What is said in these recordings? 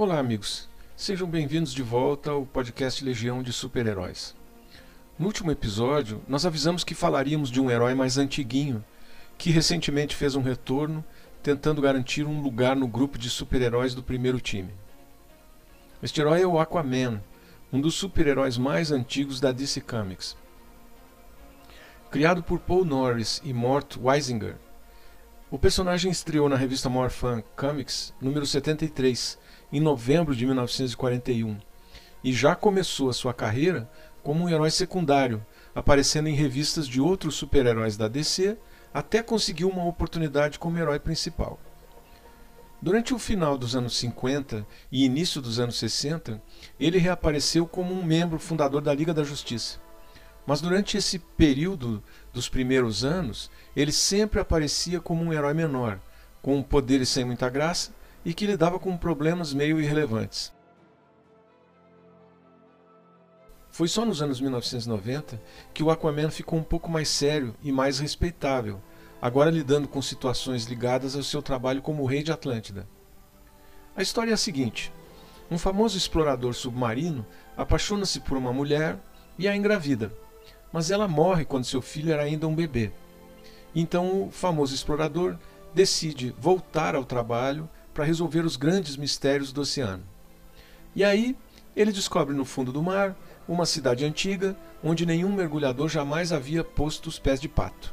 Olá, amigos. Sejam bem-vindos de volta ao podcast Legião de Super-Heróis. No último episódio, nós avisamos que falaríamos de um herói mais antiguinho, que recentemente fez um retorno, tentando garantir um lugar no grupo de super-heróis do primeiro time. Este herói é o Aquaman, um dos super-heróis mais antigos da DC Comics. Criado por Paul Norris e Mort Weisinger, o personagem estreou na revista Morphin Comics número 73 em novembro de 1941 e já começou a sua carreira como um herói secundário, aparecendo em revistas de outros super-heróis da DC até conseguir uma oportunidade como herói principal. Durante o final dos anos 50 e início dos anos 60, ele reapareceu como um membro fundador da Liga da Justiça. Mas durante esse período dos primeiros anos, ele sempre aparecia como um herói menor, com poderes sem muita graça e que lidava com problemas meio irrelevantes. Foi só nos anos 1990 que o Aquaman ficou um pouco mais sério e mais respeitável, agora lidando com situações ligadas ao seu trabalho como rei de Atlântida. A história é a seguinte: um famoso explorador submarino apaixona-se por uma mulher e a engravida, mas ela morre quando seu filho era ainda um bebê. Então o famoso explorador decide voltar ao trabalho para resolver os grandes mistérios do oceano. E aí ele descobre no fundo do mar uma cidade antiga onde nenhum mergulhador jamais havia posto os pés de pato.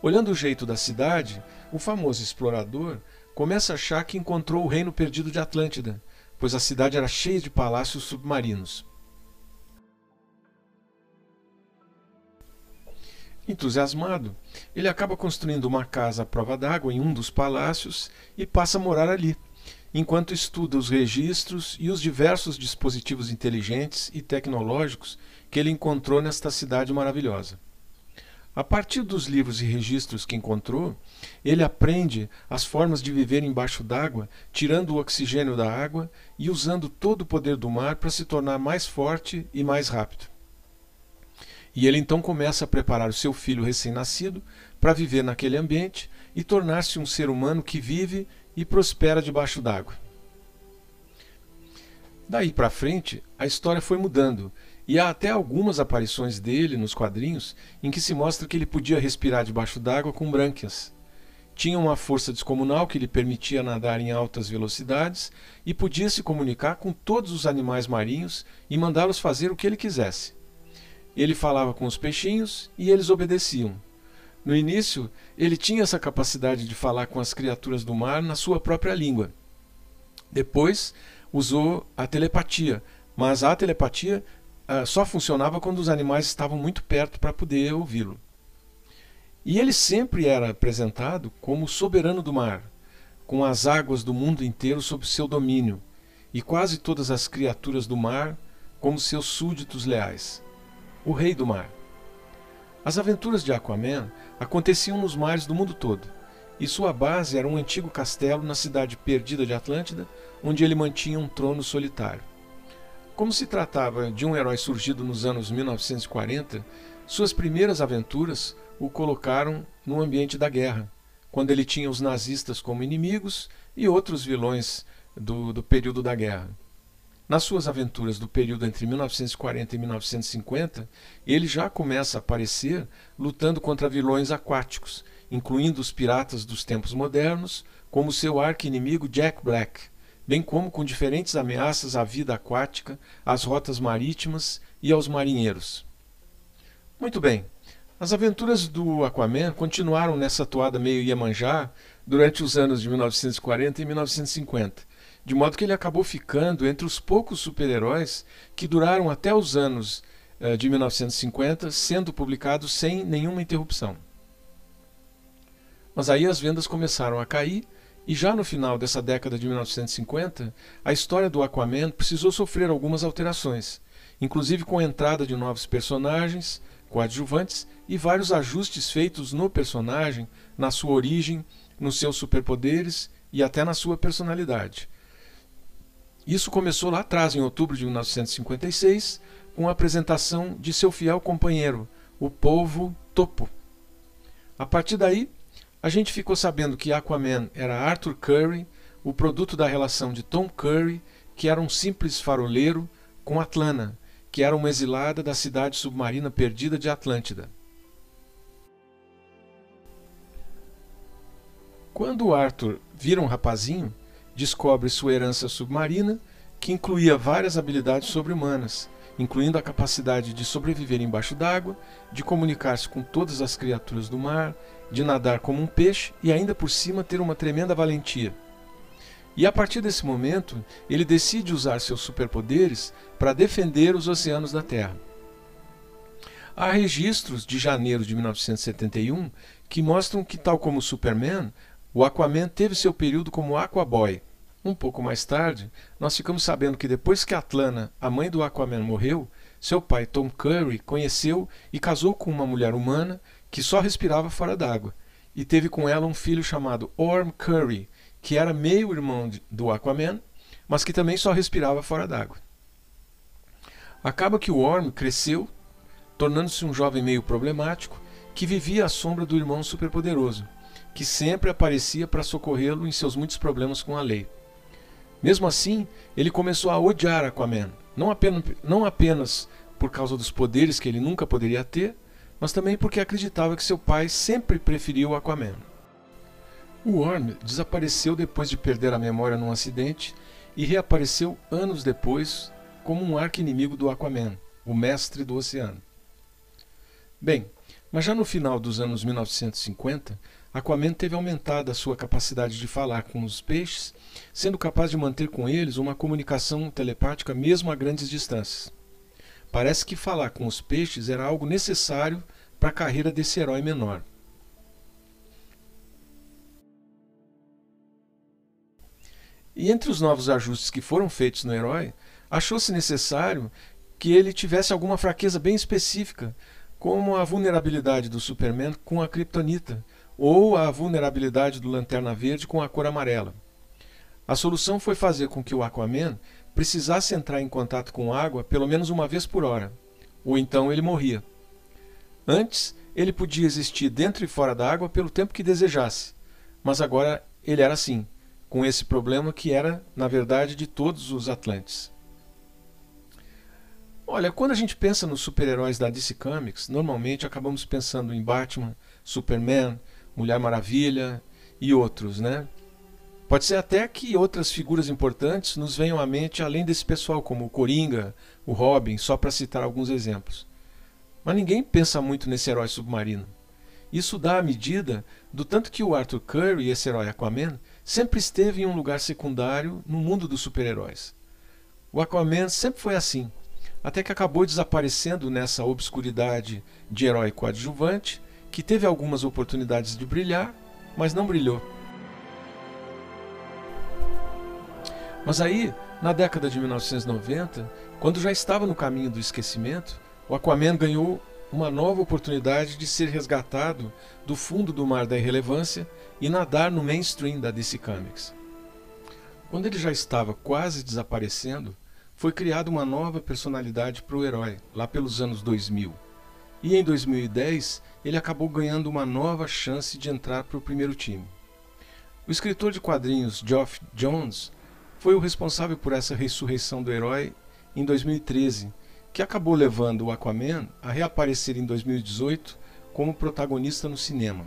Olhando o jeito da cidade, o famoso explorador começa a achar que encontrou o reino perdido de Atlântida, pois a cidade era cheia de palácios submarinos. Entusiasmado, ele acaba construindo uma casa à prova d'água em um dos palácios e passa a morar ali, enquanto estuda os registros e os diversos dispositivos inteligentes e tecnológicos que ele encontrou nesta cidade maravilhosa. A partir dos livros e registros que encontrou, ele aprende as formas de viver embaixo d'água, tirando o oxigênio da água e usando todo o poder do mar para se tornar mais forte e mais rápido. E ele então começa a preparar o seu filho recém-nascido para viver naquele ambiente e tornar-se um ser humano que vive e prospera debaixo d'água. Daí para frente, a história foi mudando e há até algumas aparições dele nos quadrinhos em que se mostra que ele podia respirar debaixo d'água com brânquias. Tinha uma força descomunal que lhe permitia nadar em altas velocidades e podia se comunicar com todos os animais marinhos e mandá-los fazer o que ele quisesse. Ele falava com os peixinhos e eles obedeciam. No início, ele tinha essa capacidade de falar com as criaturas do mar na sua própria língua. Depois, usou a telepatia, mas a telepatia uh, só funcionava quando os animais estavam muito perto para poder ouvi-lo. E ele sempre era apresentado como soberano do mar, com as águas do mundo inteiro sob seu domínio, e quase todas as criaturas do mar como seus súditos leais. O rei do mar. As aventuras de Aquaman aconteciam nos mares do mundo todo, e sua base era um antigo castelo na cidade perdida de Atlântida, onde ele mantinha um trono solitário. Como se tratava de um herói surgido nos anos 1940, suas primeiras aventuras o colocaram no ambiente da guerra, quando ele tinha os nazistas como inimigos e outros vilões do, do período da guerra. Nas suas aventuras do período entre 1940 e 1950, ele já começa a aparecer lutando contra vilões aquáticos, incluindo os piratas dos tempos modernos, como seu arqui-inimigo Jack Black, bem como com diferentes ameaças à vida aquática, às rotas marítimas e aos marinheiros. Muito bem, as aventuras do Aquaman continuaram nessa toada meio Iemanjá durante os anos de 1940 e 1950, de modo que ele acabou ficando entre os poucos super-heróis que duraram até os anos eh, de 1950, sendo publicados sem nenhuma interrupção. Mas aí as vendas começaram a cair e já no final dessa década de 1950, a história do Aquaman precisou sofrer algumas alterações, inclusive com a entrada de novos personagens, coadjuvantes e vários ajustes feitos no personagem, na sua origem, nos seus superpoderes e até na sua personalidade. Isso começou lá atrás, em outubro de 1956, com a apresentação de seu fiel companheiro, o Povo Topo. A partir daí, a gente ficou sabendo que Aquaman era Arthur Curry, o produto da relação de Tom Curry que era um simples faroleiro, com Atlana, que era uma exilada da cidade submarina perdida de Atlântida. Quando Arthur vira um rapazinho, descobre sua herança submarina, que incluía várias habilidades sobre-humanas, incluindo a capacidade de sobreviver embaixo d'água, de comunicar-se com todas as criaturas do mar, de nadar como um peixe e ainda por cima ter uma tremenda valentia. E a partir desse momento, ele decide usar seus superpoderes para defender os oceanos da Terra. Há registros de janeiro de 1971 que mostram que, tal como Superman, o Aquaman teve seu período como Aquaboy. Um pouco mais tarde, nós ficamos sabendo que depois que Atlana, a mãe do Aquaman, morreu, seu pai Tom Curry conheceu e casou com uma mulher humana que só respirava fora d'água, e teve com ela um filho chamado Orm Curry, que era meio irmão do Aquaman, mas que também só respirava fora d'água. Acaba que o Orm cresceu, tornando-se um jovem meio problemático, que vivia à sombra do irmão superpoderoso, que sempre aparecia para socorrê-lo em seus muitos problemas com a lei. Mesmo assim, ele começou a odiar Aquaman, não apenas, não apenas por causa dos poderes que ele nunca poderia ter, mas também porque acreditava que seu pai sempre preferiu Aquaman. O Orm desapareceu depois de perder a memória num acidente e reapareceu anos depois como um arqui-inimigo do Aquaman, o mestre do oceano. Bem, mas já no final dos anos 1950, Aquaman teve aumentado a sua capacidade de falar com os peixes, sendo capaz de manter com eles uma comunicação telepática mesmo a grandes distâncias. Parece que falar com os peixes era algo necessário para a carreira desse herói menor. E entre os novos ajustes que foram feitos no herói, achou-se necessário que ele tivesse alguma fraqueza bem específica, como a vulnerabilidade do Superman com a Kryptonita, ou a vulnerabilidade do Lanterna Verde com a cor amarela. A solução foi fazer com que o Aquaman precisasse entrar em contato com água pelo menos uma vez por hora, ou então ele morria. Antes, ele podia existir dentro e fora da água pelo tempo que desejasse, mas agora ele era assim com esse problema que era, na verdade, de todos os Atlantes. Olha, quando a gente pensa nos super-heróis da DC Comics, normalmente acabamos pensando em Batman, Superman, Mulher Maravilha e outros, né? Pode ser até que outras figuras importantes nos venham à mente além desse pessoal, como o Coringa, o Robin, só para citar alguns exemplos. Mas ninguém pensa muito nesse herói submarino. Isso dá a medida do tanto que o Arthur Curry, esse herói Aquaman, sempre esteve em um lugar secundário no mundo dos super-heróis. O Aquaman sempre foi assim, até que acabou desaparecendo nessa obscuridade de herói coadjuvante, que teve algumas oportunidades de brilhar, mas não brilhou. Mas aí, na década de 1990, quando já estava no caminho do esquecimento, o Aquaman ganhou uma nova oportunidade de ser resgatado do fundo do mar da irrelevância e nadar no mainstream da DC Comics. Quando ele já estava quase desaparecendo, foi criada uma nova personalidade para o herói, lá pelos anos 2000. E em 2010, ele acabou ganhando uma nova chance de entrar para o primeiro time. O escritor de quadrinhos Geoff Jones foi o responsável por essa ressurreição do herói em 2013 que acabou levando o Aquaman a reaparecer em 2018 como protagonista no cinema.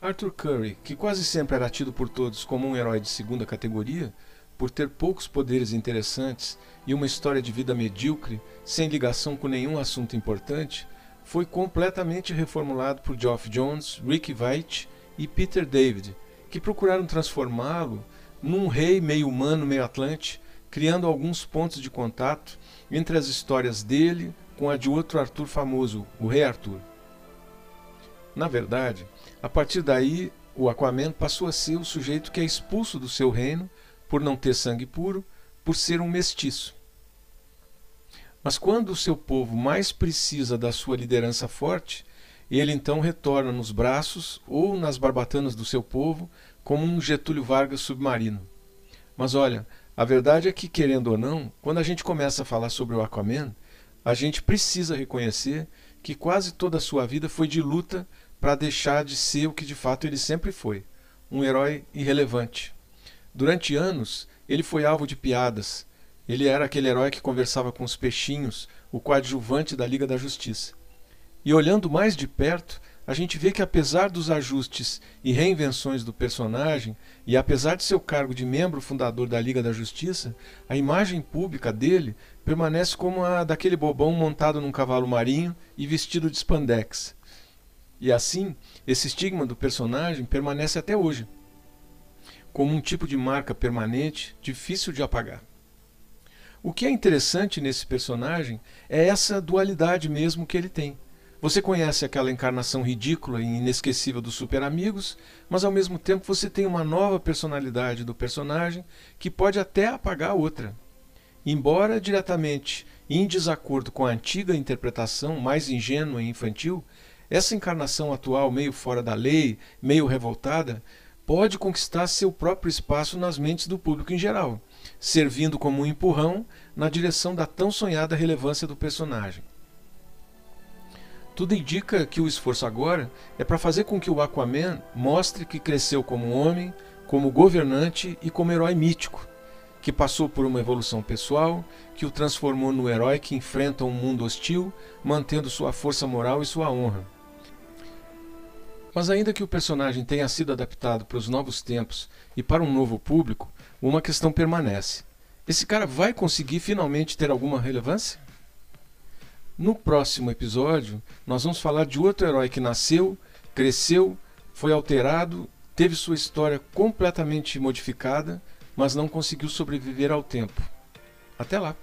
Arthur Curry, que quase sempre era tido por todos como um herói de segunda categoria, por ter poucos poderes interessantes e uma história de vida medíocre, sem ligação com nenhum assunto importante, foi completamente reformulado por Geoff Jones, Rick Veitch e Peter David, que procuraram transformá-lo num rei meio humano, meio atlante, criando alguns pontos de contato entre as histórias dele com a de outro Arthur famoso, o Rei Arthur. Na verdade, a partir daí, o Aquaman passou a ser o sujeito que é expulso do seu reino por não ter sangue puro, por ser um mestiço. Mas quando o seu povo mais precisa da sua liderança forte, ele então retorna nos braços ou nas barbatanas do seu povo como um Getúlio Vargas submarino. Mas olha, a verdade é que, querendo ou não, quando a gente começa a falar sobre o Aquaman, a gente precisa reconhecer que quase toda a sua vida foi de luta para deixar de ser o que de fato ele sempre foi, um herói irrelevante. Durante anos, ele foi alvo de piadas. Ele era aquele herói que conversava com os peixinhos, o coadjuvante da Liga da Justiça. E olhando mais de perto, a gente vê que apesar dos ajustes e reinvenções do personagem, e apesar de seu cargo de membro fundador da Liga da Justiça, a imagem pública dele permanece como a daquele bobão montado num cavalo marinho e vestido de spandex. E assim, esse estigma do personagem permanece até hoje, como um tipo de marca permanente, difícil de apagar. O que é interessante nesse personagem é essa dualidade mesmo que ele tem. Você conhece aquela encarnação ridícula e inesquecível dos Super Amigos, mas ao mesmo tempo você tem uma nova personalidade do personagem que pode até apagar a outra. Embora diretamente em desacordo com a antiga interpretação mais ingênua e infantil, essa encarnação atual, meio fora da lei, meio revoltada, pode conquistar seu próprio espaço nas mentes do público em geral, servindo como um empurrão na direção da tão sonhada relevância do personagem. Tudo indica que o esforço agora é para fazer com que o Aquaman mostre que cresceu como homem, como governante e como herói mítico, que passou por uma evolução pessoal, que o transformou no herói que enfrenta um mundo hostil, mantendo sua força moral e sua honra. Mas ainda que o personagem tenha sido adaptado para os novos tempos e para um novo público, uma questão permanece. Esse cara vai conseguir finalmente ter alguma relevância? No próximo episódio, nós vamos falar de outro herói que nasceu, cresceu, foi alterado, teve sua história completamente modificada, mas não conseguiu sobreviver ao tempo. Até lá!